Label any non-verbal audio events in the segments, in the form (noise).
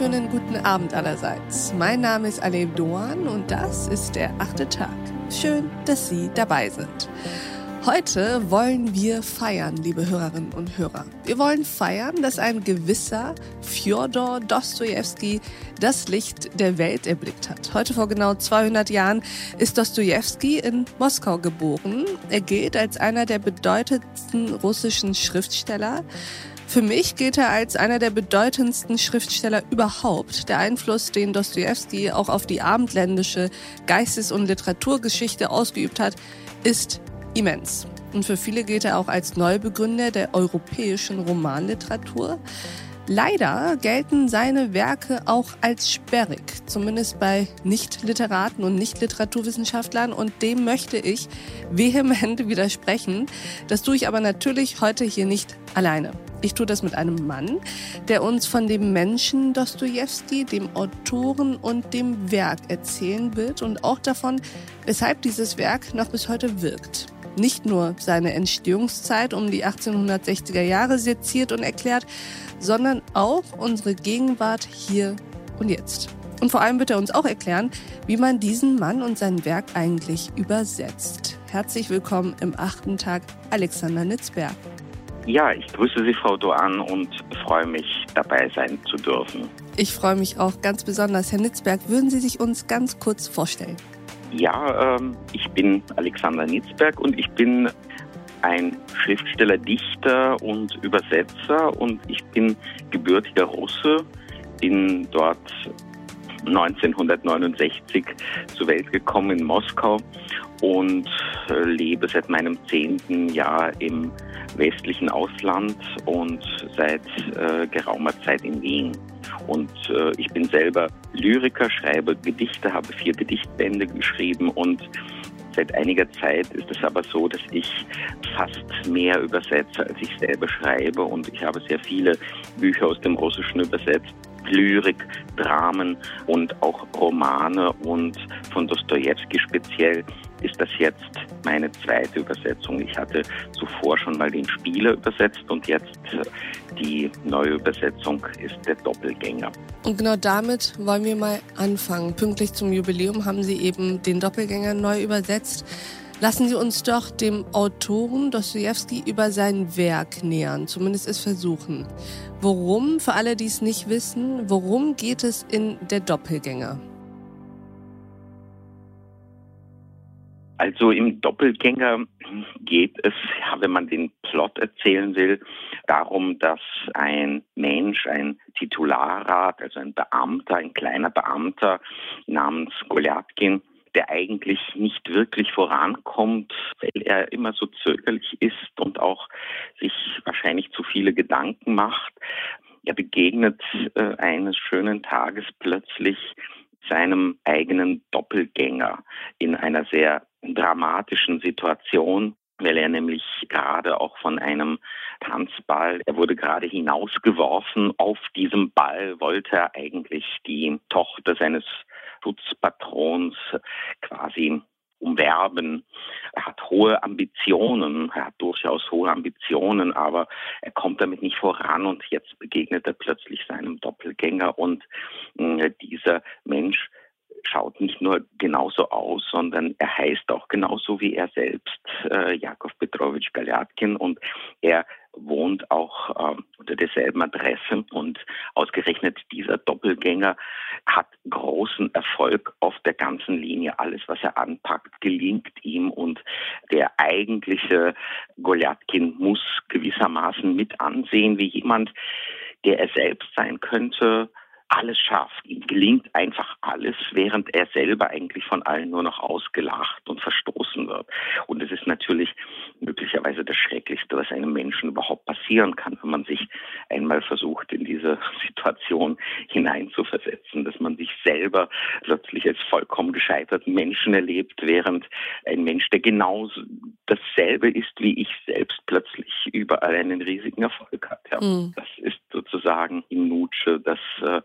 wunderschönen guten Abend allerseits. Mein Name ist Alev Doan und das ist der achte Tag. Schön, dass Sie dabei sind. Heute wollen wir feiern, liebe Hörerinnen und Hörer. Wir wollen feiern, dass ein gewisser Fjodor Dostojewski das Licht der Welt erblickt hat. Heute vor genau 200 Jahren ist Dostojewski in Moskau geboren. Er gilt als einer der bedeutendsten russischen Schriftsteller. Für mich gilt er als einer der bedeutendsten Schriftsteller überhaupt. Der Einfluss, den Dostoevsky auch auf die abendländische Geistes- und Literaturgeschichte ausgeübt hat, ist immens. Und für viele gilt er auch als Neubegründer der europäischen Romanliteratur. Leider gelten seine Werke auch als sperrig, zumindest bei Nicht-Literaten und Nicht-Literaturwissenschaftlern und dem möchte ich vehement (laughs) widersprechen. Das tue ich aber natürlich heute hier nicht alleine. Ich tue das mit einem Mann, der uns von dem Menschen Dostoevsky, dem Autoren und dem Werk erzählen wird und auch davon, weshalb dieses Werk noch bis heute wirkt nicht nur seine Entstehungszeit um die 1860er Jahre seziert und erklärt, sondern auch unsere Gegenwart hier und jetzt. Und vor allem wird er uns auch erklären, wie man diesen Mann und sein Werk eigentlich übersetzt. Herzlich willkommen im achten Tag, Alexander Nitzberg. Ja, ich grüße Sie, Frau Doan, und freue mich, dabei sein zu dürfen. Ich freue mich auch ganz besonders. Herr Nitzberg, würden Sie sich uns ganz kurz vorstellen? Ja, ähm, ich bin Alexander Nitzberg und ich bin ein Schriftsteller, Dichter und Übersetzer und ich bin gebürtiger Russe, bin dort 1969 zur Welt gekommen in Moskau und äh, lebe seit meinem zehnten Jahr im westlichen Ausland und seit äh, geraumer Zeit in Wien. Und äh, ich bin selber Lyriker, schreibe Gedichte, habe vier Gedichtbände geschrieben und Seit einiger Zeit ist es aber so, dass ich fast mehr übersetze, als ich selber schreibe. Und ich habe sehr viele Bücher aus dem Russischen übersetzt. Lyrik, Dramen und auch Romane und von Dostoevsky speziell ist das jetzt meine zweite Übersetzung. Ich hatte zuvor schon mal den Spieler übersetzt und jetzt die neue Übersetzung ist der Doppelgänger. Und genau damit wollen wir mal anfangen. Pünktlich zum Jubiläum haben Sie eben den Doppelgänger neu übersetzt. Lassen Sie uns doch dem Autoren Dostoevsky über sein Werk nähern, zumindest es versuchen. Worum, für alle, die es nicht wissen, worum geht es in der Doppelgänger? Also im Doppelgänger geht es, wenn man den Plot erzählen will, darum, dass ein Mensch, ein Titularrat, also ein Beamter, ein kleiner Beamter namens Golyatkin, der eigentlich nicht wirklich vorankommt, weil er immer so zögerlich ist und auch sich wahrscheinlich zu viele Gedanken macht. Er begegnet äh, eines schönen Tages plötzlich seinem eigenen Doppelgänger in einer sehr dramatischen Situation, weil er nämlich gerade auch von einem Tanzball, er wurde gerade hinausgeworfen. Auf diesem Ball wollte er eigentlich die Tochter seines Schutzpatrons quasi umwerben. Er hat hohe Ambitionen, er hat durchaus hohe Ambitionen, aber er kommt damit nicht voran und jetzt begegnet er plötzlich seinem Doppelgänger und äh, dieser Mensch schaut nicht nur genauso aus, sondern er heißt auch genauso wie er selbst, äh, Jakov Petrovich Galyatkin und er wohnt auch äh, unter derselben Adresse und ausgerechnet dieser Doppelgänger hat großen Erfolg auf der ganzen Linie. Alles, was er anpackt, gelingt ihm und der eigentliche Golyatkin muss gewissermaßen mit ansehen, wie jemand, der er selbst sein könnte, alles schafft. Ihm gelingt einfach alles, während er selber eigentlich von allen nur noch ausgelacht und verstoßen wird. Und es ist natürlich möglicherweise das Schrecklichste, was einem Menschen überhaupt passieren kann, wenn man sich einmal versucht, in diese (laughs) Situation hineinzuversetzen, dass man sich selber plötzlich als vollkommen gescheiterten Menschen erlebt, während ein Mensch, der genau dasselbe ist wie ich selbst, plötzlich überall einen riesigen Erfolg hat. Ja. Mhm. Das ist sozusagen in Nutsche das äh,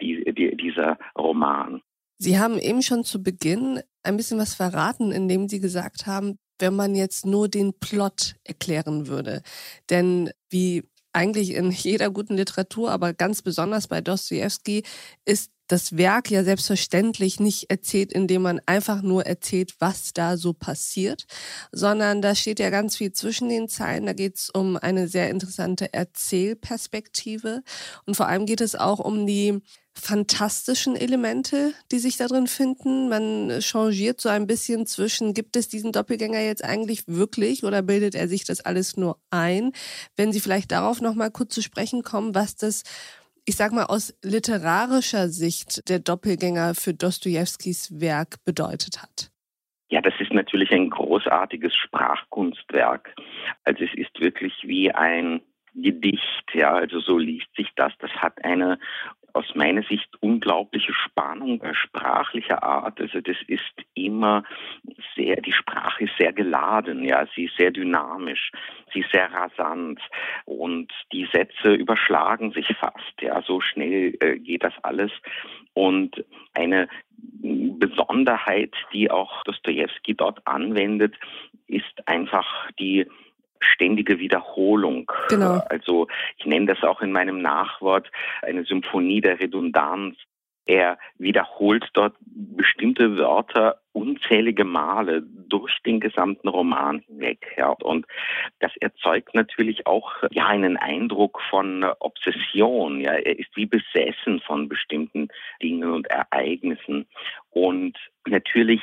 die, die, dieser Roman. Sie haben eben schon zu Beginn ein bisschen was verraten, indem Sie gesagt haben, wenn man jetzt nur den Plot erklären würde. Denn wie eigentlich in jeder guten Literatur, aber ganz besonders bei Dostoevsky, ist das Werk ja selbstverständlich nicht erzählt, indem man einfach nur erzählt, was da so passiert, sondern da steht ja ganz viel zwischen den Zeilen. Da geht es um eine sehr interessante Erzählperspektive und vor allem geht es auch um die fantastischen Elemente, die sich da drin finden. Man changiert so ein bisschen zwischen, gibt es diesen Doppelgänger jetzt eigentlich wirklich oder bildet er sich das alles nur ein? Wenn Sie vielleicht darauf nochmal kurz zu sprechen kommen, was das ich sag mal, aus literarischer Sicht der Doppelgänger für Dostojewskis Werk bedeutet hat? Ja, das ist natürlich ein großartiges Sprachkunstwerk. Also es ist wirklich wie ein Gedicht, ja, also so liest sich das. Das hat eine aus meiner Sicht unglaubliche Spannung sprachlicher Art. Also das ist immer sehr, die Sprache ist sehr geladen, ja, sie ist sehr dynamisch, sie ist sehr rasant und die Sätze überschlagen sich fast, ja, so schnell äh, geht das alles und eine Besonderheit, die auch Dostoevsky dort anwendet, ist einfach die ständige Wiederholung. Genau. Also ich nenne das auch in meinem Nachwort eine Symphonie der Redundanz. Er wiederholt dort bestimmte Wörter unzählige Male durch den gesamten Roman hinweg. Ja. Und das erzeugt natürlich auch ja einen Eindruck von Obsession. Ja. Er ist wie besessen von bestimmten Dingen und Ereignissen. Und natürlich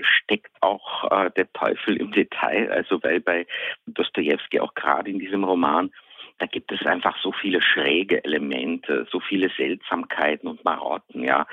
steckt auch äh, der Teufel im Detail. Also weil bei Dostoevsky auch gerade in diesem Roman da gibt es einfach so viele schräge Elemente, so viele Seltsamkeiten und Marotten, ja.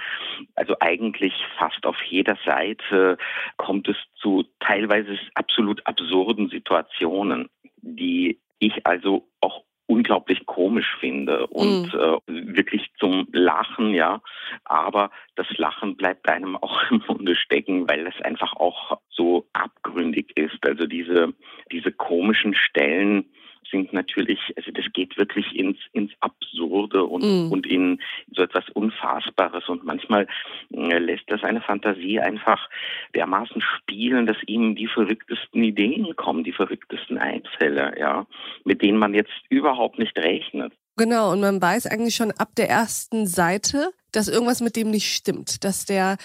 Also eigentlich fast auf jeder Seite kommt es zu teilweise absolut absurden Situationen, die ich also auch unglaublich komisch finde und mhm. äh, wirklich zum Lachen, ja. Aber das Lachen bleibt einem (laughs) auch im Munde stecken, weil es einfach auch so abgründig ist. Also diese, diese komischen Stellen, sind natürlich, also das geht wirklich ins, ins Absurde und, mm. und in so etwas Unfassbares. Und manchmal äh, lässt das eine Fantasie einfach dermaßen spielen, dass ihm die verrücktesten Ideen kommen, die verrücktesten Einfälle, ja, mit denen man jetzt überhaupt nicht rechnet. Genau, und man weiß eigentlich schon ab der ersten Seite, dass irgendwas mit dem nicht stimmt, dass der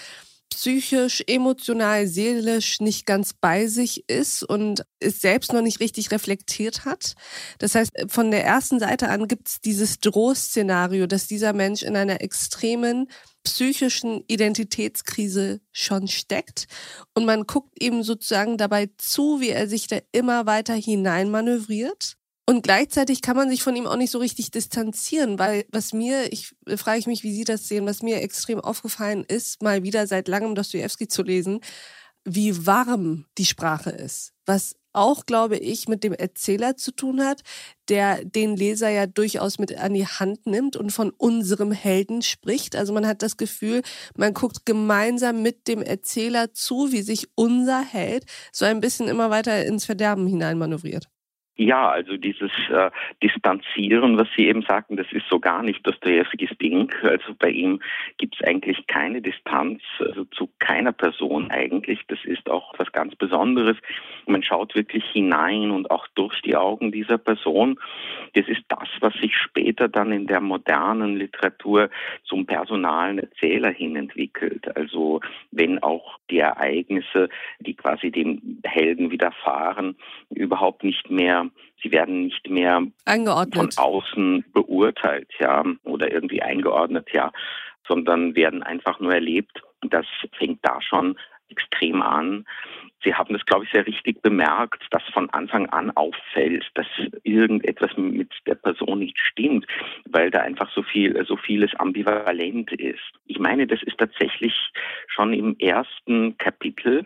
psychisch, emotional, seelisch nicht ganz bei sich ist und es selbst noch nicht richtig reflektiert hat. Das heißt, von der ersten Seite an gibt es dieses Drohszenario, dass dieser Mensch in einer extremen psychischen Identitätskrise schon steckt und man guckt ihm sozusagen dabei zu, wie er sich da immer weiter hineinmanövriert und gleichzeitig kann man sich von ihm auch nicht so richtig distanzieren, weil was mir, ich frage ich mich, wie Sie das sehen, was mir extrem aufgefallen ist, mal wieder seit langem Dostoevsky zu lesen, wie warm die Sprache ist. Was auch, glaube ich, mit dem Erzähler zu tun hat, der den Leser ja durchaus mit an die Hand nimmt und von unserem Helden spricht. Also man hat das Gefühl, man guckt gemeinsam mit dem Erzähler zu, wie sich unser Held so ein bisschen immer weiter ins Verderben hineinmanövriert. Ja, also dieses äh, Distanzieren, was Sie eben sagten, das ist so gar nicht Dostojewskis Ding. Also bei ihm gibt es eigentlich keine Distanz also zu keiner Person eigentlich. Das ist auch was ganz Besonderes. Man schaut wirklich hinein und auch durch die Augen dieser Person. Das ist das, was sich später dann in der modernen Literatur zum personalen Erzähler hin entwickelt. Also wenn auch die Ereignisse, die quasi dem Helden widerfahren, überhaupt nicht mehr sie werden nicht mehr von außen beurteilt, ja, oder irgendwie eingeordnet, ja, sondern werden einfach nur erlebt. Das fängt da schon extrem an. Sie haben das, glaube ich, sehr richtig bemerkt, dass von Anfang an auffällt, dass irgendetwas mit der Person nicht stimmt, weil da einfach so viel, so vieles ambivalent ist. Ich meine, das ist tatsächlich schon im ersten Kapitel,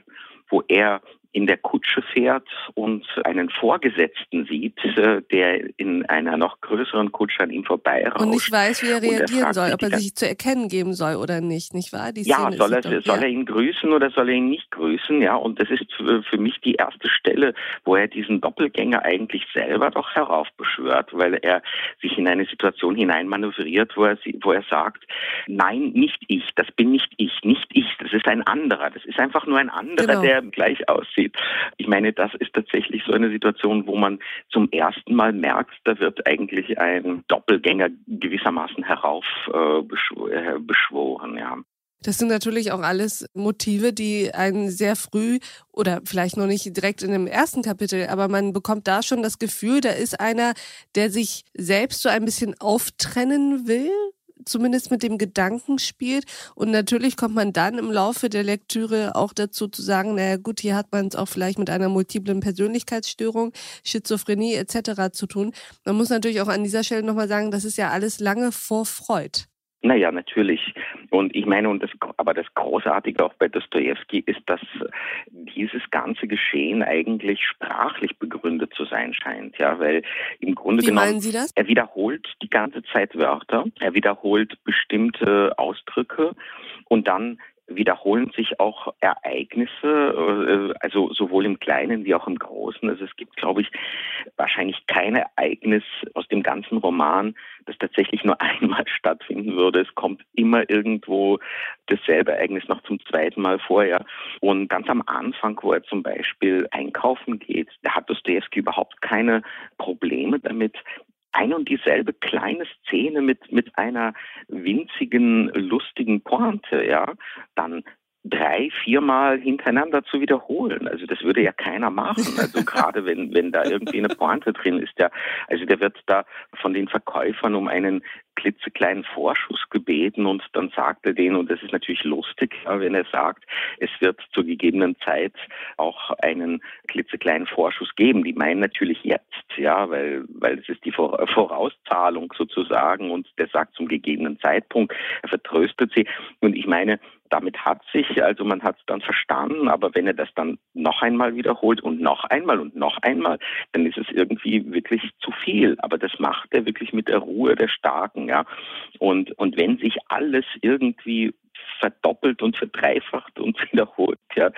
wo er in der Kutsche fährt und einen Vorgesetzten sieht, äh, der in einer noch größeren Kutsche an ihm vorbeirauscht. Und nicht weiß, wie er reagieren er soll, ob er sich zu erkennen geben soll oder nicht, nicht wahr? Die ja, soll, er, doch, soll ja. er ihn grüßen oder soll er ihn nicht grüßen? Ja, und das ist für mich die erste Stelle, wo er diesen Doppelgänger eigentlich selber doch heraufbeschwört, weil er sich in eine Situation hineinmanövriert, wo er, wo er sagt, nein, nicht ich, das bin nicht ich, nicht ich, das ist ein anderer, das ist einfach nur ein anderer, genau. der gleich aussieht aussieht. Ich meine, das ist tatsächlich so eine Situation, wo man zum ersten Mal merkt, da wird eigentlich ein Doppelgänger gewissermaßen heraufbeschworen. Äh, ja. Das sind natürlich auch alles Motive, die einen sehr früh oder vielleicht noch nicht direkt in dem ersten Kapitel, aber man bekommt da schon das Gefühl, da ist einer, der sich selbst so ein bisschen auftrennen will, zumindest mit dem Gedanken spielt. Und natürlich kommt man dann im Laufe der Lektüre auch dazu zu sagen, naja gut, hier hat man es auch vielleicht mit einer multiplen Persönlichkeitsstörung, Schizophrenie etc. zu tun. Man muss natürlich auch an dieser Stelle nochmal sagen, das ist ja alles lange vor Freud. Naja, natürlich. Und ich meine, und das, aber das Großartige auch bei Dostoevsky ist, dass dieses ganze Geschehen eigentlich sprachlich begründet zu sein scheint. Ja, weil im Grunde Wie genommen, Sie das? er wiederholt die ganze Zeit Wörter, er wiederholt bestimmte Ausdrücke und dann wiederholen sich auch Ereignisse, äh, also sowohl im Kleinen wie auch im Großen. Also es gibt, glaube ich, wahrscheinlich kein Ereignis aus dem ganzen Roman, das tatsächlich nur (laughs) einmal stattfinden würde. Es kommt immer irgendwo dasselbe Ereignis noch zum zweiten Mal vorher. Und ganz am Anfang, wo er zum Beispiel einkaufen geht, da hat Dostoevsky überhaupt keine Probleme damit, ein und dieselbe kleine Szene mit, mit einer winzigen, lustigen Pointe, ja, dann drei, viermal hintereinander zu wiederholen. Also das würde ja keiner machen. (laughs) Also gerade wenn, wenn da irgendwie eine Pointe drin ist, ja, also der wird da von den Verkäufern um einen klitzekleinen Vorschuss gebeten und dann sagt er den, und das ist natürlich lustig, wenn er sagt, es wird zur gegebenen Zeit auch einen klitzekleinen Vorschuss geben. Die meinen natürlich jetzt, ja, weil, weil es ist die (laughs) Vorauszahlung sozusagen und der sagt zum gegebenen Zeitpunkt, er vertröstet sie. Und ich meine, damit hat sich, also man hat es dann verstanden, aber wenn er das dann noch einmal wiederholt und noch einmal und noch einmal, dann ist es irgendwie wirklich zu viel. Aber das macht er wirklich mit der Ruhe der Starken, ja. Und, und wenn sich alles irgendwie verdoppelt und verdreifacht und (laughs) wiederholt, ja,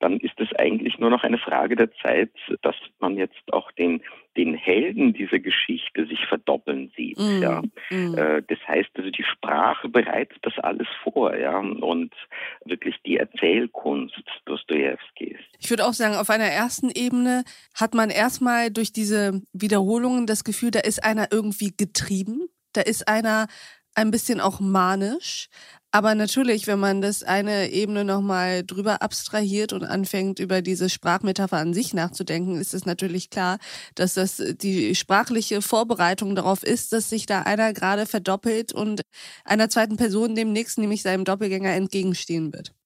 dann ist es eigentlich nur noch eine Frage der Zeit, dass man jetzt auch den, den Helden dieser Geschichte sich verdoppeln sieht. Mm, ja. Mm. Äh, das heißt also, die Sprache bereitet das alles vor, ja, und wirklich die Erzählkunst Dostojewskis. Ich würde auch sagen, auf einer ersten Ebene hat man erstmal durch diese Wiederholungen das Gefühl, da ist einer irgendwie getrieben, da ist einer ein bisschen auch manisch, aber natürlich, wenn man das eine Ebene nochmal drüber abstrahiert und anfängt, über diese Sprachmetapher an sich nachzudenken, ist es natürlich klar, dass das die sprachliche Vorbereitung darauf ist, dass sich da einer gerade verdoppelt und einer zweiten Person dem nächsten, nämlich seinem Doppelgänger, entgegenstehen wird.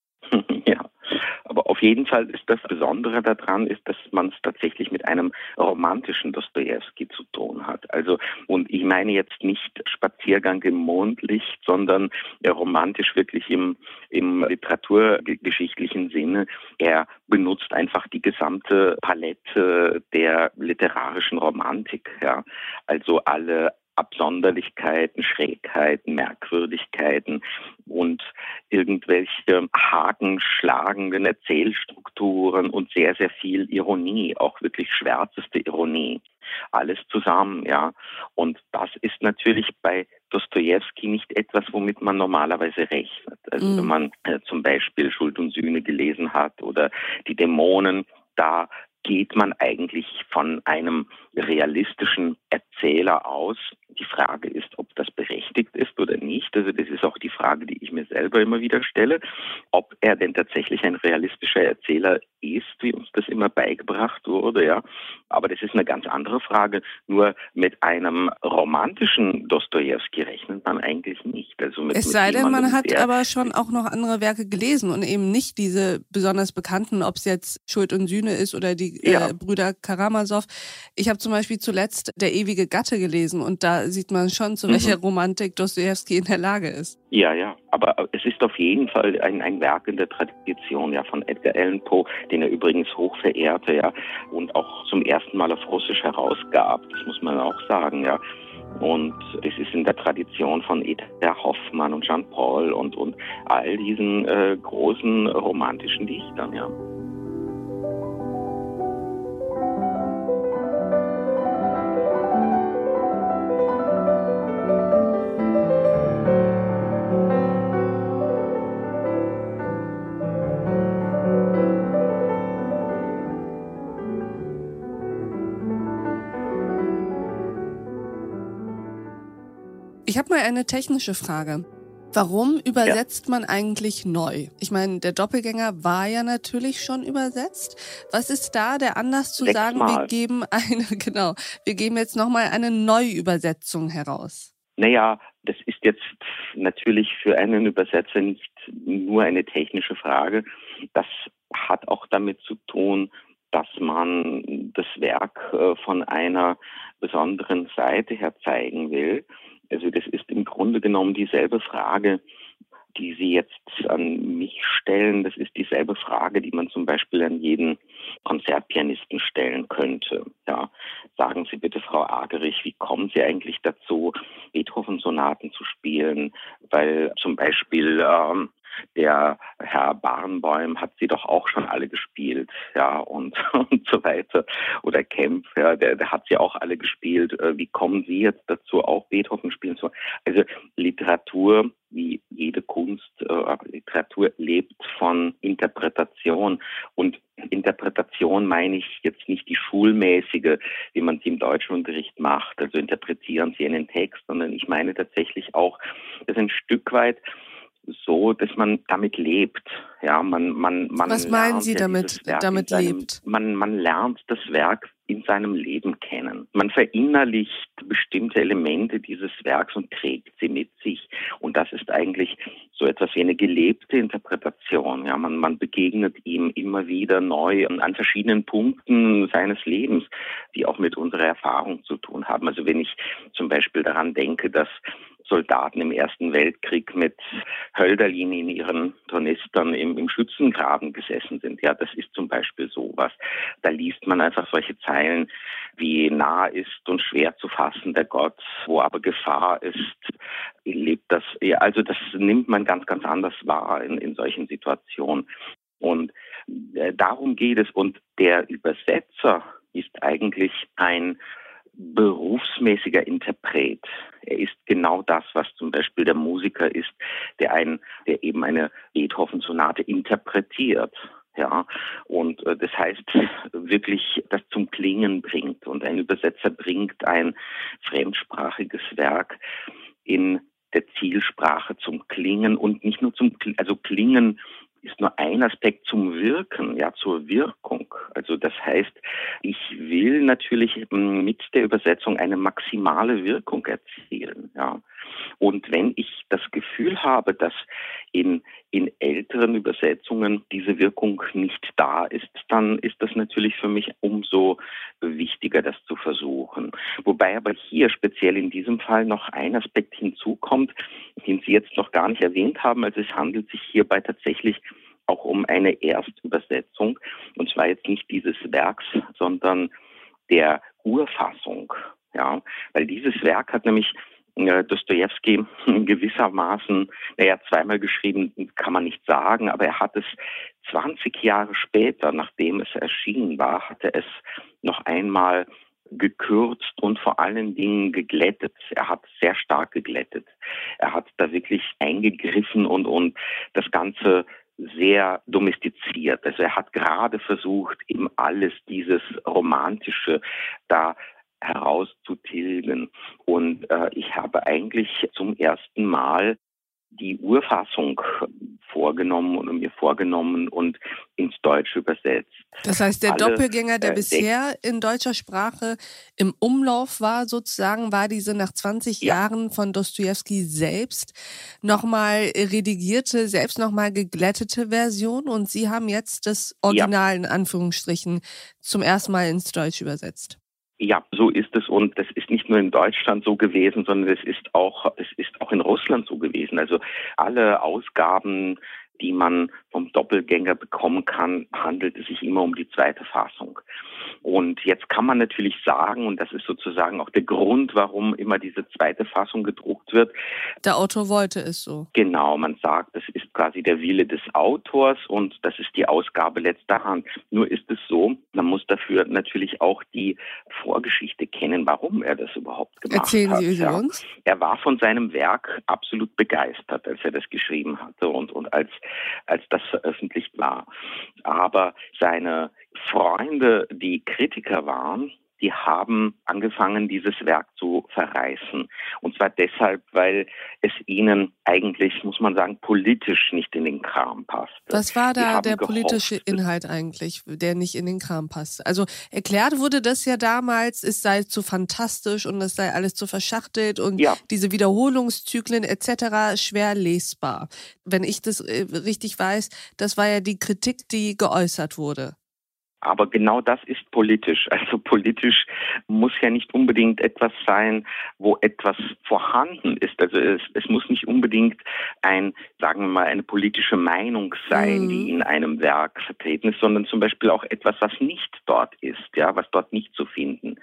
Aber auf jeden Fall ist das Besondere daran, ist, dass man es tatsächlich mit einem romantischen Dostoevsky zu tun hat. Also, und ich meine jetzt nicht Spaziergang im Mondlicht, sondern romantisch wirklich im, im literaturgeschichtlichen Sinne. Er benutzt einfach die gesamte Palette der literarischen Romantik, ja. Also alle Absonderlichkeiten, Schrägheiten, Merkwürdigkeiten und irgendwelche hakenschlagenden Erzählstrukturen und sehr, sehr viel Ironie, auch wirklich schwärzeste Ironie. Alles zusammen, ja. Und das ist natürlich bei Dostoevsky nicht etwas, womit man normalerweise rechnet. Also mm. wenn man äh, zum Beispiel Schuld und Sühne gelesen hat oder die Dämonen, da geht man eigentlich von einem realistischen Erzähler aus. Die Frage ist, ob das berechtigt ist oder nicht. Also das ist auch die Frage, die ich mir selber immer wieder stelle, ob er denn tatsächlich ein realistischer Erzähler ist, wie uns das immer beigebracht wurde, ja. Aber das ist eine ganz andere Frage. Nur mit einem romantischen Dostoevsky rechnet man eigentlich nicht. Also mit, es sei denn, man hat aber schon auch noch andere Werke gelesen und eben nicht diese besonders bekannten, ob es jetzt Schuld und Sühne ist oder die ja. äh, Brüder Karamasow. Ich habe zum Beispiel zuletzt Der ewige Gatte gelesen und da sieht man schon, zu welcher mhm. Romantik Dostoevsky in der Lage ist. Ja, ja, aber es ist auf jeden Fall ein, ein Werk in der Tradition ja von Edgar Allan Poe, den er übrigens hoch verehrte, ja, und auch zum ersten Mal auf Russisch herausgab. Das muss man auch sagen, ja. Und es ist in der Tradition von Edgar Hoffmann und Jean Paul und, und all diesen äh, großen romantischen Dichtern, ja. Ich habe mal eine technische Frage. Warum übersetzt ja. man eigentlich neu? Ich meine, der Doppelgänger war ja natürlich schon übersetzt. Was ist da der Anlass zu sagen, wir geben eine, (laughs) genau, wir geben jetzt nochmal eine Neuübersetzung heraus? Naja, das ist jetzt natürlich für einen Übersetzer nicht nur eine technische Frage. Das hat auch damit zu tun, dass man das Werk äh, von einer besonderen Seite her zeigen will. Also das ist im Grunde genommen dieselbe Frage, die Sie jetzt an mich stellen. Das ist dieselbe Frage, die man zum Beispiel an jeden Konzertpianisten stellen könnte. Ja, sagen Sie bitte, Frau Agerich, wie kommen Sie eigentlich dazu, Beethoven-Sonaten zu spielen? Weil zum Beispiel ähm, der Herr Barnbäum hat sie doch auch schon alle gespielt, ja, und, (laughs) und so weiter. Oder Kempf, ja, der, der hat sie auch alle gespielt. Äh, wie kommen Sie jetzt dazu, auch Beethoven spielen zu? Also Literatur, wie jede Kunst, äh, Literatur lebt von Interpretation. Und Interpretation meine ich jetzt nicht die schulmäßige, wie man sie im Deutschunterricht macht, also interpretieren Sie einen Text, sondern ich meine tatsächlich auch, dass ein Stück weit so, dass man damit lebt. Ja, man, man, man Was meinen Sie damit, damit seinem, lebt? Man, man lernt das Werk in seinem Leben kennen. Man verinnerlicht bestimmte Elemente dieses Werks und trägt sie mit sich. Und das ist eigentlich so etwas wie eine gelebte Interpretation. Ja, man, man begegnet ihm immer wieder neu an verschiedenen Punkten seines Lebens, die auch mit unserer Erfahrung zu tun haben. Also wenn ich zum Beispiel daran denke, dass Soldaten im Ersten Weltkrieg mit Hölderlin in ihren Tornistern im, im Schützengraben gesessen sind. Ja, das ist zum Beispiel sowas. Da liest man einfach solche Zeilen wie nah ist und schwer zu fassen der Gott, wo aber Gefahr ist, lebt das. Ja, also das nimmt man ganz, ganz anders wahr in, in solchen Situationen. Und äh, darum geht es. Und der Übersetzer ist eigentlich ein berufsmäßiger Interpret. Er ist genau das, was zum Beispiel der Musiker ist, der ein, der eben eine Beethoven-Sonate interpretiert. Ja, und äh, das heißt wirklich das zum Klingen bringt. Und ein Übersetzer bringt ein fremdsprachiges Werk in der Zielsprache zum Klingen und nicht nur zum, also Klingen ist nur ein Aspekt zum Wirken, ja, zur Wirkung. Also das heißt, ich will natürlich mit der Übersetzung eine maximale Wirkung erzielen, ja. Und wenn ich das Gefühl habe, dass in, in älteren Übersetzungen diese Wirkung nicht da ist, dann ist das natürlich für mich umso wichtiger, das zu versuchen. Wobei aber hier speziell in diesem Fall noch ein Aspekt hinzukommt, den Sie jetzt noch gar nicht erwähnt haben. Also es handelt sich hierbei tatsächlich auch um eine Erstübersetzung. Und zwar jetzt nicht dieses Werks, sondern der Urfassung. Ja, weil dieses Werk hat nämlich äh, Dostoevsky (laughs) gewissermaßen, naja, zweimal geschrieben, kann man nicht sagen, aber er hat es 20 Jahre später, nachdem es erschienen war, hatte es noch einmal gekürzt und vor allen Dingen geglättet. Er hat sehr stark geglättet. Er hat da wirklich eingegriffen und, und das Ganze sehr domestiziert. Also er hat gerade versucht, eben alles dieses Romantische da herauszutilgen. Und äh, ich habe eigentlich zum ersten Mal die Urfassung vorgenommen oder mir vorgenommen und ins Deutsche übersetzt. Das heißt, der Alle, Doppelgänger, der äh, bisher in deutscher Sprache im Umlauf war, sozusagen, war diese nach 20 ja. Jahren von Dostoevsky selbst nochmal redigierte, selbst nochmal geglättete Version und Sie haben jetzt das Original ja. in Anführungsstrichen zum ersten Mal ins Deutsche übersetzt. Ja, so ist es und das ist nicht nur in Deutschland so gewesen, sondern es ist auch, es ist auch in Russland so gewesen. Also alle Ausgaben die man vom Doppelgänger bekommen kann, handelt es sich immer um die zweite Fassung. Und jetzt kann man natürlich sagen, und das ist sozusagen auch der Grund, warum immer diese zweite Fassung gedruckt wird. Der Autor wollte es so. Genau, man sagt, das ist quasi der Wille des Autors und das ist die Ausgabe letzter Hand. Nur ist es so, man muss dafür natürlich auch die Vorgeschichte kennen, warum er das überhaupt gemacht Erzählen hat. Erzählen Sie ja. uns. Er war von seinem Werk absolut begeistert, als er das geschrieben hatte und, und als als das veröffentlicht war. Aber seine Freunde, die Kritiker waren, die haben angefangen, dieses Werk zu verreißen. Und zwar deshalb, weil es ihnen eigentlich, muss man sagen, politisch nicht in den Kram passt. Was war da der gehofft, politische Inhalt eigentlich, der nicht in den Kram passt? Also erklärt wurde das ja damals, es sei zu fantastisch und es sei alles zu verschachtelt und ja. diese Wiederholungszyklen etc. schwer lesbar. Wenn ich das äh, richtig weiß, das war ja die Kritik, die geäußert wurde. Aber genau das ist politisch. Also politisch muss ja nicht unbedingt etwas sein, wo etwas vorhanden ist. Also es, es muss nicht unbedingt ein, sagen wir mal, eine politische Meinung sein, mhm. die in einem Werk vertreten ist, sondern zum Beispiel auch etwas, was nicht dort ist, ja, was dort nicht zu finden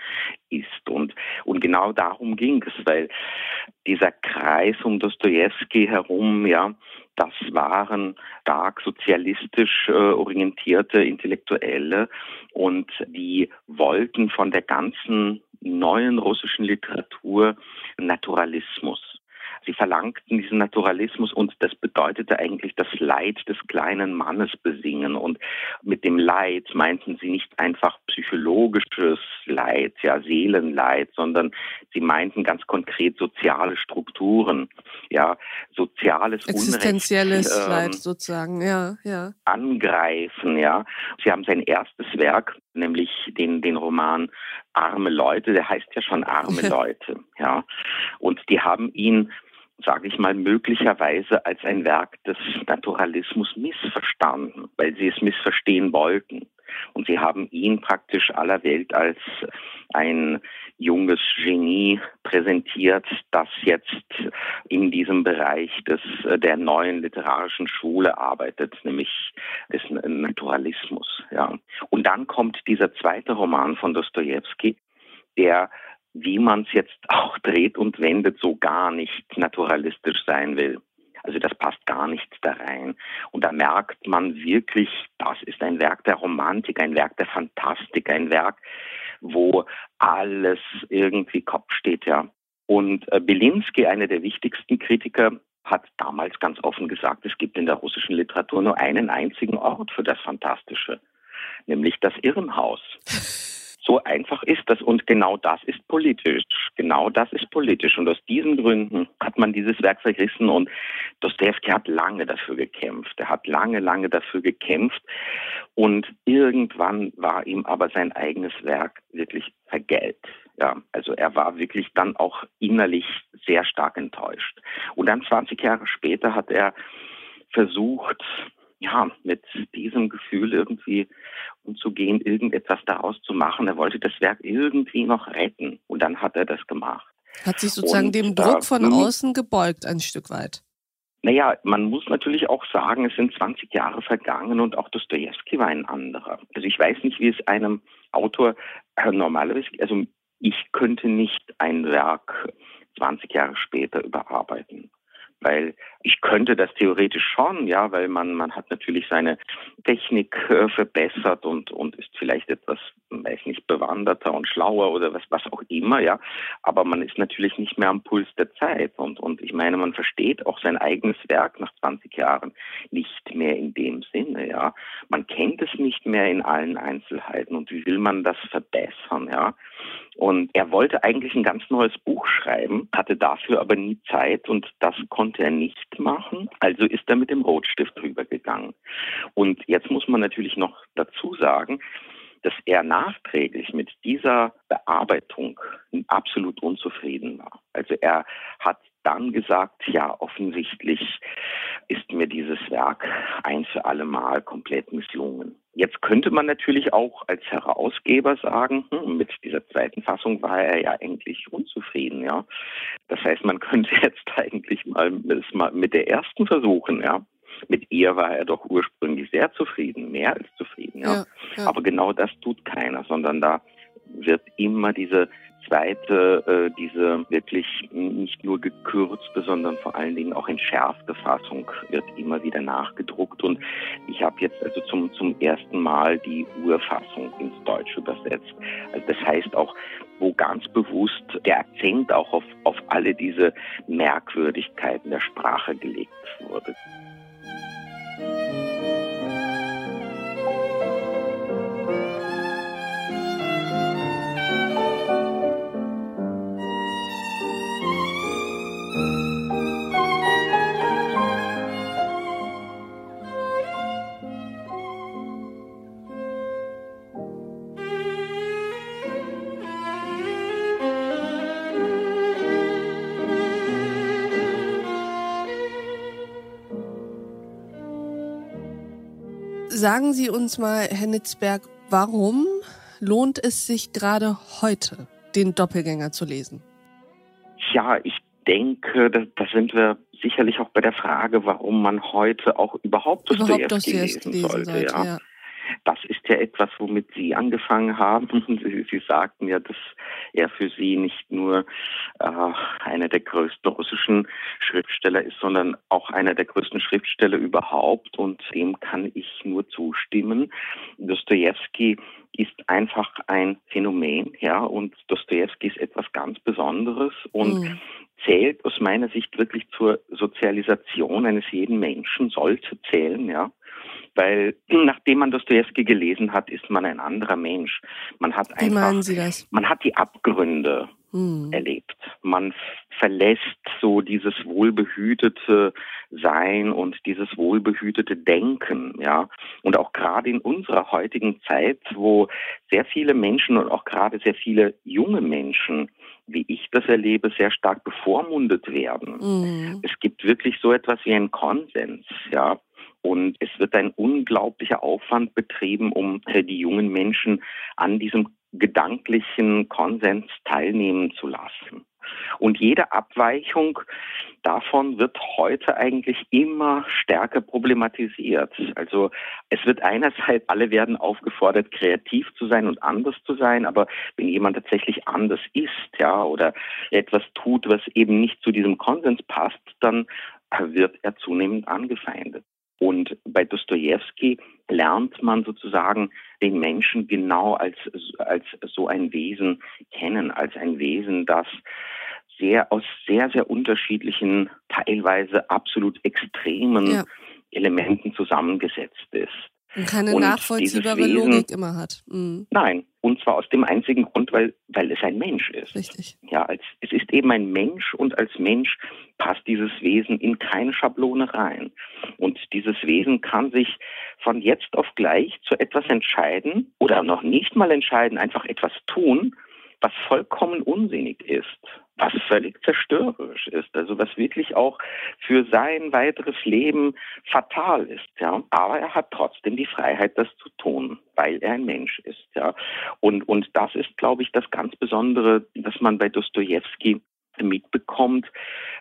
ist. Und, und genau darum ging es, weil dieser Kreis um Dostoevsky herum, ja, das waren stark sozialistisch äh, orientierte Intellektuelle und die wollten von der ganzen neuen russischen Literatur Naturalismus. Sie verlangten diesen Naturalismus und das bedeutete eigentlich das Leid des kleinen Mannes besingen. Und mit dem Leid meinten sie nicht einfach psychologisches Leid, ja, Seelenleid, sondern sie meinten ganz konkret soziale Strukturen, ja, soziales Existenzielles Unrecht, ähm, Leid sozusagen, ja, ja. Angreifen, ja. Sie haben sein erstes Werk, nämlich den, den Roman Arme Leute, der heißt ja schon Arme Leute, ja. Und die haben ihn sage ich mal, möglicherweise als ein Werk des Naturalismus missverstanden, weil sie es missverstehen wollten. Und sie haben ihn praktisch aller Welt als ein junges Genie präsentiert, das jetzt in diesem Bereich des, der neuen literarischen Schule arbeitet, nämlich des Naturalismus. Ja. Und dann kommt dieser zweite Roman von Dostoevsky, der wie man es jetzt auch dreht und wendet, so gar nicht naturalistisch sein will. Also das passt gar nicht da rein. Und da merkt man wirklich, das ist ein Werk der Romantik, ein Werk der Fantastik, ein Werk, wo alles irgendwie Kopf steht, ja. Und äh, Belinsky, einer der wichtigsten Kritiker, hat damals ganz offen gesagt, es gibt in der russischen Literatur nur einen einzigen Ort für das Fantastische, nämlich das Irrenhaus. (laughs) So einfach ist das und genau das ist politisch. Genau das ist politisch und aus diesen Gründen hat man dieses Werk verrissen und Dostoevsky hat lange dafür gekämpft. Er hat lange, lange dafür gekämpft und irgendwann war ihm aber sein eigenes Werk wirklich vergällt. Ja, also er war wirklich dann auch innerlich sehr stark enttäuscht. Und dann 20 Jahre später hat er versucht, ja, mit diesem Gefühl irgendwie umzugehen, irgendetwas daraus zu machen. Er wollte das Werk irgendwie noch retten und dann hat er das gemacht. Hat sich sozusagen und, dem Druck von äh, außen gebeugt ein Stück weit. Naja, man muss natürlich auch sagen, es sind 20 Jahre vergangen und auch Dostoevsky war ein anderer. Also ich weiß nicht, wie es einem Autor äh, normalerweise, also ich könnte nicht ein Werk 20 Jahre später überarbeiten weil ich könnte das theoretisch schon, ja, weil man man hat natürlich seine Technik äh, verbessert und und ist vielleicht etwas, weiß nicht, bewanderter und schlauer oder was was auch immer, ja, aber man ist natürlich nicht mehr am Puls der Zeit und und ich meine, man versteht auch sein eigenes Werk nach 20 Jahren nicht mehr in dem Sinne, ja. Man kennt es nicht mehr in allen Einzelheiten und wie will man das verbessern, ja? Und er wollte eigentlich ein ganz neues Buch schreiben, hatte dafür aber nie Zeit und das konnte er nicht machen. Also ist er mit dem Rotstift drüber gegangen. Und jetzt muss man natürlich noch dazu sagen, dass er nachträglich mit dieser Bearbeitung absolut unzufrieden war. Also er hat dann gesagt, ja, offensichtlich ist mir dieses Werk ein für alle Mal komplett misslungen. Jetzt könnte man natürlich auch als Herausgeber sagen, hm, mit dieser zweiten Fassung war er ja eigentlich unzufrieden, ja. Das heißt, man (laughs) könnte jetzt eigentlich mal, mal mit der ersten versuchen, ja. Mit ihr war er doch ursprünglich sehr zufrieden, mehr als zufrieden, ja. ja, ja. Aber genau das tut keiner, sondern da wird immer diese zweite, äh, diese wirklich nicht nur gekürzte, sondern vor allen Dingen auch entschärfte Fassung wird immer wieder nachgedruckt. Und ich habe jetzt also zum, zum ersten Mal die Urfassung ins Deutsche übersetzt. Also das heißt auch, wo ganz bewusst der Akzent auch auf, auf alle diese Merkwürdigkeiten der Sprache gelegt wurde. Sagen Sie uns mal, Herr Nitzberg, warum lohnt es sich gerade heute, den Doppelgänger zu lesen? Ja, ich denke, da, da sind wir sicherlich auch bei der Frage, warum man heute auch überhaupt Dostoevsky lesen, lesen sollte. sollte ja. ja. Das ist ja etwas, womit Sie angefangen haben. (laughs) Sie, Sie sagten ja, dass er für Sie nicht nur äh, einer der größten russischen Schriftsteller ist, sondern auch einer der größten Schriftsteller überhaupt. Und dem kann ich nur zustimmen. Dostoevsky ist einfach ein Phänomen, ja, und Dostoevsky ist etwas ganz Besonderes und mhm. zählt aus meiner Sicht wirklich zur Sozialisation eines jeden Menschen, sollte zählen, ja weil (clears throat) nachdem man Dostoevsky gelesen hat, ist man ein anderer Mensch. Man hat Wie einfach, meinen Sie das? Man hat die Abgründe hm. erlebt. Man verlässt so dieses wohlbehütete Sein und dieses wohlbehütete Denken, ja. Und auch gerade in unserer heutigen Zeit, wo sehr viele Menschen und auch gerade sehr viele junge Menschen wie ich das erlebe, sehr stark bevormundet werden. Mhm. Es gibt wirklich so etwas wie einen Konsens, ja. Und es wird ein unglaublicher Aufwand betrieben, um äh, die jungen Menschen an diesem gedanklichen Konsens teilnehmen zu lassen. Und jede Abweichung davon wird heute eigentlich immer stärker problematisiert. Also es wird einerseits, alle werden aufgefordert, kreativ zu sein und anders zu sein, aber wenn jemand tatsächlich anders ist, ja, oder etwas tut, was eben nicht zu diesem Konsens passt, dann wird er zunehmend angefeindet. Und bei Dostoevsky lernt man sozusagen den Menschen genau als, als so ein Wesen kennen, als ein Wesen, das sehr aus sehr, sehr unterschiedlichen, teilweise absolut extremen ja. Elementen zusammengesetzt ist. Und keine und nachvollziehbare Wesen, Logik immer hat. Mhm. Nein, und zwar aus dem einzigen Grund, weil, weil es ein Mensch ist. Richtig. Ja, als, es ist eben ein Mensch und als Mensch passt dieses Wesen in keine Schablone rein. Und dieses Wesen kann sich von jetzt auf gleich zu etwas entscheiden oder noch nicht mal entscheiden, einfach etwas tun, was vollkommen unsinnig ist, was völlig zerstörerisch ist, also was wirklich auch für sein weiteres Leben fatal ist, ja. Aber er hat trotzdem die Freiheit, das zu tun, weil er ein Mensch ist, ja. Und, und das ist, glaube ich, das ganz Besondere, dass man bei Dostoevsky mitbekommt,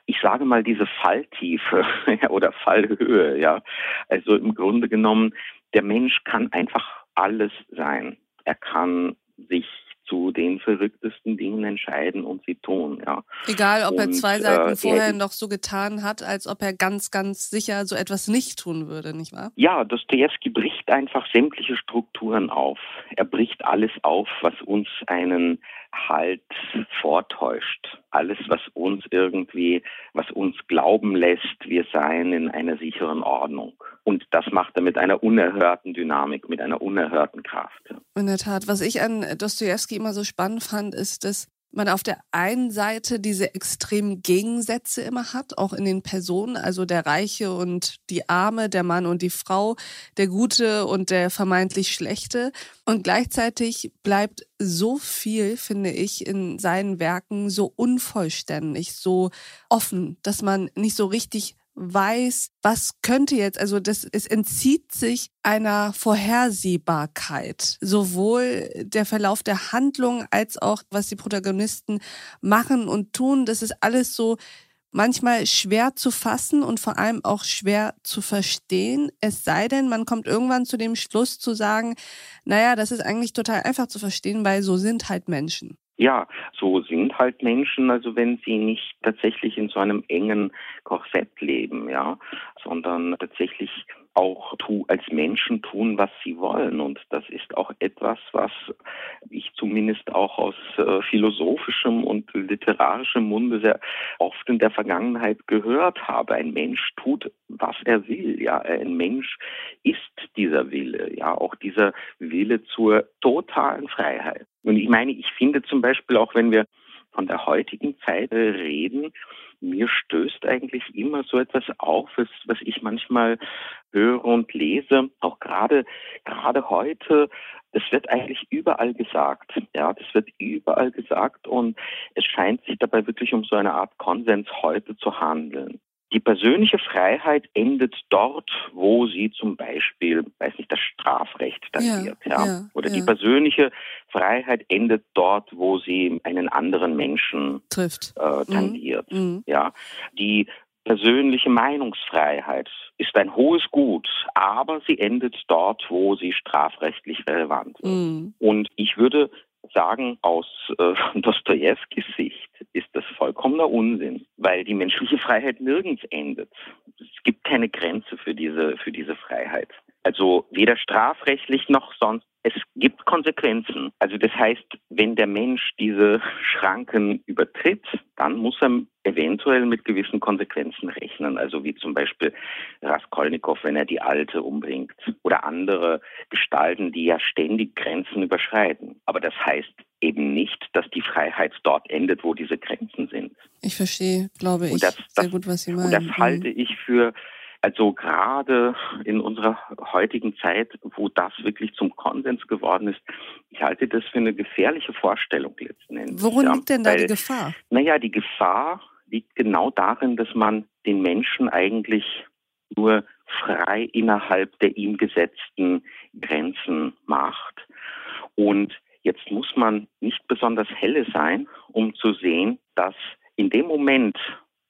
ich sage mal diese Falltiefe (laughs) oder Fallhöhe, ja. Also im Grunde genommen, der Mensch kann einfach alles sein. Er kann sich zu den verrücktesten Dingen entscheiden und sie tun. Ja. Egal, ob und, er zwei Seiten äh, vorher noch so getan hat, als ob er ganz, ganz sicher so etwas nicht tun würde, nicht wahr? Ja, Dostoevsky bricht einfach sämtliche Strukturen auf. Er bricht alles auf, was uns einen Halt vortäuscht. Alles, was uns irgendwie, was uns glauben lässt, wir seien in einer sicheren Ordnung. Und das macht er mit einer unerhörten Dynamik, mit einer unerhörten Kraft. In der Tat. Was ich an Dostoevsky immer so spannend fand, ist, dass man auf der einen Seite diese extremen Gegensätze immer hat, auch in den Personen, also der Reiche und die Arme, der Mann und die Frau, der Gute und der vermeintlich Schlechte. Und gleichzeitig bleibt so viel, finde ich, in seinen Werken so unvollständig, so offen, dass man nicht so richtig weiß, was könnte jetzt, also das, es entzieht sich einer Vorhersehbarkeit. Sowohl der Verlauf der Handlung als auch, was die Protagonisten machen und tun. Das ist alles so manchmal schwer zu fassen und vor allem auch schwer zu verstehen. Es sei denn, man kommt irgendwann zu dem Schluss zu sagen, naja, das ist eigentlich total einfach zu verstehen, weil so sind halt Menschen. Ja, so sind halt Menschen, also wenn sie nicht tatsächlich in so einem engen Korsett leben, ja, sondern tatsächlich auch tu, als Menschen tun, was sie wollen. Und das ist auch etwas, was ich zumindest auch aus äh, philosophischem und literarischem Munde sehr oft in der Vergangenheit gehört habe. Ein Mensch tut, was er will. Ja, ein Mensch ist dieser Wille. Ja, auch dieser Wille zur totalen Freiheit. Und ich meine, ich finde zum Beispiel auch, wenn wir von der heutigen Zeit reden, mir stößt eigentlich immer so etwas auf, was ich manchmal höre und lese, auch gerade, gerade heute, das wird eigentlich überall gesagt. Ja, das wird überall gesagt und es scheint sich dabei wirklich um so eine Art Konsens heute zu handeln. Die persönliche Freiheit endet dort, wo sie zum Beispiel, weiß nicht, das Strafrecht tangiert, ja, ja. Oder ja. die persönliche Freiheit endet dort, wo sie einen anderen Menschen trifft, äh, tangiert, mhm. ja. Die persönliche Meinungsfreiheit ist ein hohes Gut, aber sie endet dort, wo sie strafrechtlich relevant ist. Mhm. Und ich würde sagen, aus äh, Dostojewskis Sicht ist das vollkommener Unsinn, weil die menschliche Freiheit nirgends endet. Es gibt keine Grenze für diese, für diese Freiheit. Also weder strafrechtlich noch sonst. Es gibt Konsequenzen. Also das heißt, wenn der Mensch diese Schranken übertritt, dann muss er eventuell mit gewissen Konsequenzen rechnen. Also wie zum Beispiel Raskolnikow, wenn er die Alte umbringt. Oder andere Gestalten, die ja ständig Grenzen überschreiten. Aber das heißt eben nicht, dass die Freiheit dort endet, wo diese Grenzen sind. Ich verstehe, glaube ich, das, das, sehr gut, was Sie meinen. Und das halte ich für also gerade in unserer heutigen Zeit, wo das wirklich zum Konsens geworden ist, ich halte das für eine gefährliche Vorstellung letzten Endes. Worin ja, liegt denn da weil, die Gefahr? Naja, die Gefahr liegt genau darin, dass man den Menschen eigentlich nur frei innerhalb der ihm gesetzten Grenzen macht. Und jetzt muss man nicht besonders helle sein, um zu sehen, dass in dem Moment,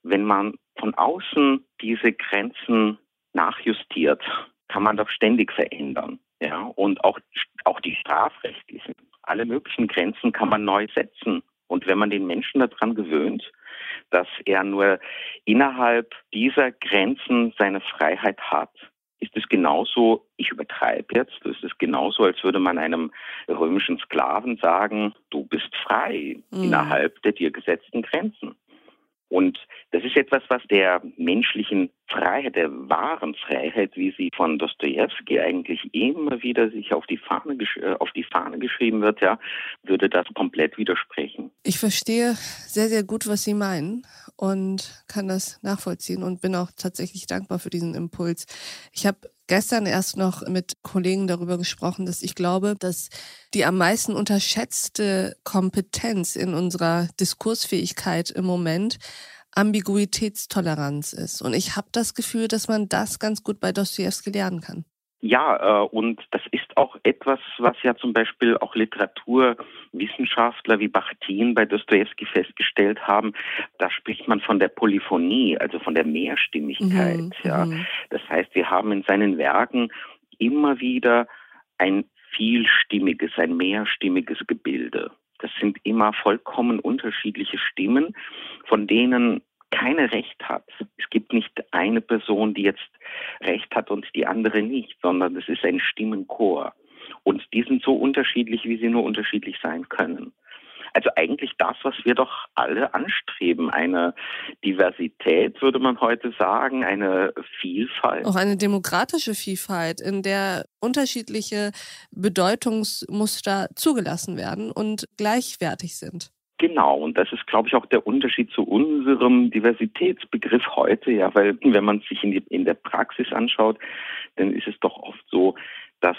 wenn man von außen diese Grenzen nachjustiert, kann man doch ständig verändern. Ja, und auch, auch die strafrechtlichen. Alle möglichen Grenzen kann man neu setzen. Und wenn man den Menschen daran gewöhnt, dass er nur innerhalb dieser Grenzen seine Freiheit hat, ist es genauso, ich übertreibe jetzt, ist es genauso, als würde man einem römischen Sklaven sagen, du bist frei mhm. innerhalb der dir gesetzten Grenzen. Und das ist etwas, was der menschlichen Freiheit, der wahren Freiheit, wie sie von Dostoevsky eigentlich immer wieder sich auf die Fahne, äh, auf die Fahne geschrieben wird, ja, würde das komplett widersprechen. Ich verstehe sehr, sehr gut, was Sie meinen und kann das nachvollziehen und bin auch tatsächlich dankbar für diesen Impuls. Ich habe gestern erst noch mit Kollegen darüber gesprochen, dass ich glaube, dass die am meisten unterschätzte Kompetenz in unserer Diskursfähigkeit im Moment Ambiguitätstoleranz ist. Und ich habe das Gefühl, dass man das ganz gut bei Dostoevsky lernen kann. Ja, äh, und das ist auch etwas, was ja zum Beispiel auch Literaturwissenschaftler wie Bachtin bei Dostoevsky festgestellt haben. Da spricht man von der Polyphonie, also von der Mehrstimmigkeit. Mhm, ja. Mhm. Das heißt, wir haben in seinen Werken immer wieder ein vielstimmiges, ein mehrstimmiges Gebilde. Das sind immer vollkommen unterschiedliche Stimmen, von denen keine Recht hat. Es gibt nicht eine Person, die jetzt Recht hat und die andere nicht, sondern es ist ein Stimmenchor. Und die sind so unterschiedlich, wie sie nur unterschiedlich sein können. Also eigentlich das, was wir doch alle anstreben. Eine Diversität, würde man heute sagen, eine Vielfalt. Auch eine demokratische Vielfalt, in der unterschiedliche Bedeutungsmuster zugelassen werden und gleichwertig sind. Genau, und das ist, glaube ich, auch der Unterschied zu unserem Diversitätsbegriff heute, ja, weil wenn man sich in, die, in der Praxis anschaut, dann ist es doch oft so, dass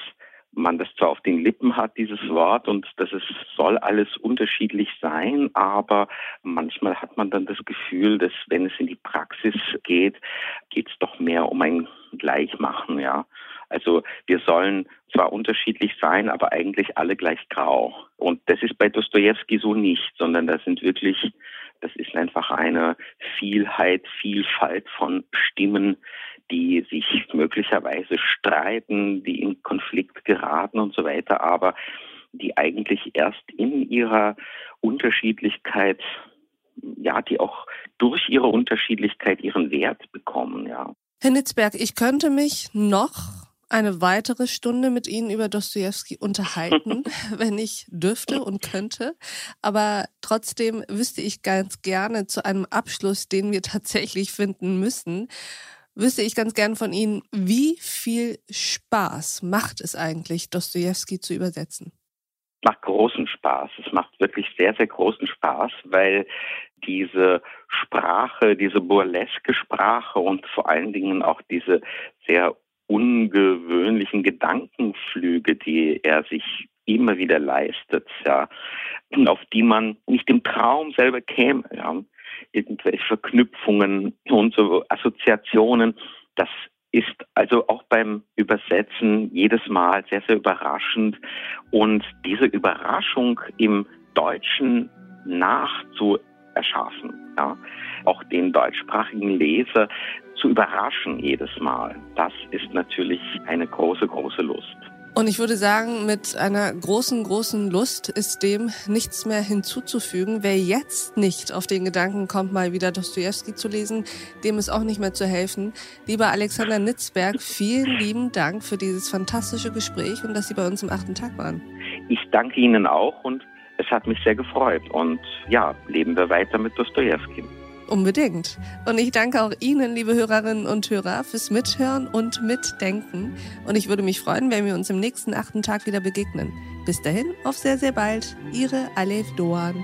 man das zwar auf den Lippen hat, dieses Wort, und dass es soll alles unterschiedlich sein, aber manchmal hat man dann das Gefühl, dass wenn es in die Praxis geht, geht es doch mehr um ein Gleichmachen, ja. Also wir sollen zwar unterschiedlich sein, aber eigentlich alle gleich grau. Und das ist bei Dostoevsky so nicht, sondern das sind wirklich, das ist einfach eine Vielheit, Vielfalt von Stimmen, die sich möglicherweise streiten, die in Konflikt geraten und so weiter, aber die eigentlich erst in ihrer Unterschiedlichkeit, ja, die auch durch ihre Unterschiedlichkeit ihren Wert bekommen, ja. Herr Nitzberg, ich könnte mich noch eine weitere Stunde mit Ihnen über Dostoevsky unterhalten, (laughs) wenn ich dürfte und könnte. Aber trotzdem wüsste ich ganz gerne zu einem Abschluss, den wir tatsächlich finden müssen, wüsste ich ganz gern von Ihnen, wie viel Spaß macht es eigentlich, Dostoevsky zu übersetzen? macht großen Spaß. Es macht wirklich sehr, sehr großen Spaß, weil diese Sprache, diese burleske Sprache und vor allen Dingen auch diese sehr ungewöhnlichen Gedankenflüge, die er sich immer wieder leistet, ja, auf die man nicht im Traum selber käme, ja. irgendwelche Verknüpfungen und so Assoziationen. Das ist also auch beim Übersetzen jedes Mal sehr, sehr überraschend. Und diese Überraschung im Deutschen nachzuerschaffen, ja, auch den deutschsprachigen Leser zu überraschen jedes Mal, das ist natürlich eine große, große Lust. Und ich würde sagen, mit einer großen, großen Lust ist dem nichts mehr hinzuzufügen. Wer jetzt nicht auf den Gedanken kommt, mal wieder Dostoevsky zu lesen, dem ist auch nicht mehr zu helfen. Lieber Alexander Nitzberg, vielen lieben Dank für dieses fantastische Gespräch und dass Sie bei uns im achten Tag waren. Ich danke Ihnen auch und es hat mich sehr gefreut. Und ja, leben wir weiter mit Dostoevsky. Unbedingt. Und ich danke auch Ihnen, liebe Hörerinnen und Hörer, fürs Mithören und Mitdenken. Und ich würde mich freuen, wenn wir uns im nächsten achten Tag wieder begegnen. Bis dahin, auf sehr, sehr bald. Ihre Alef Doan.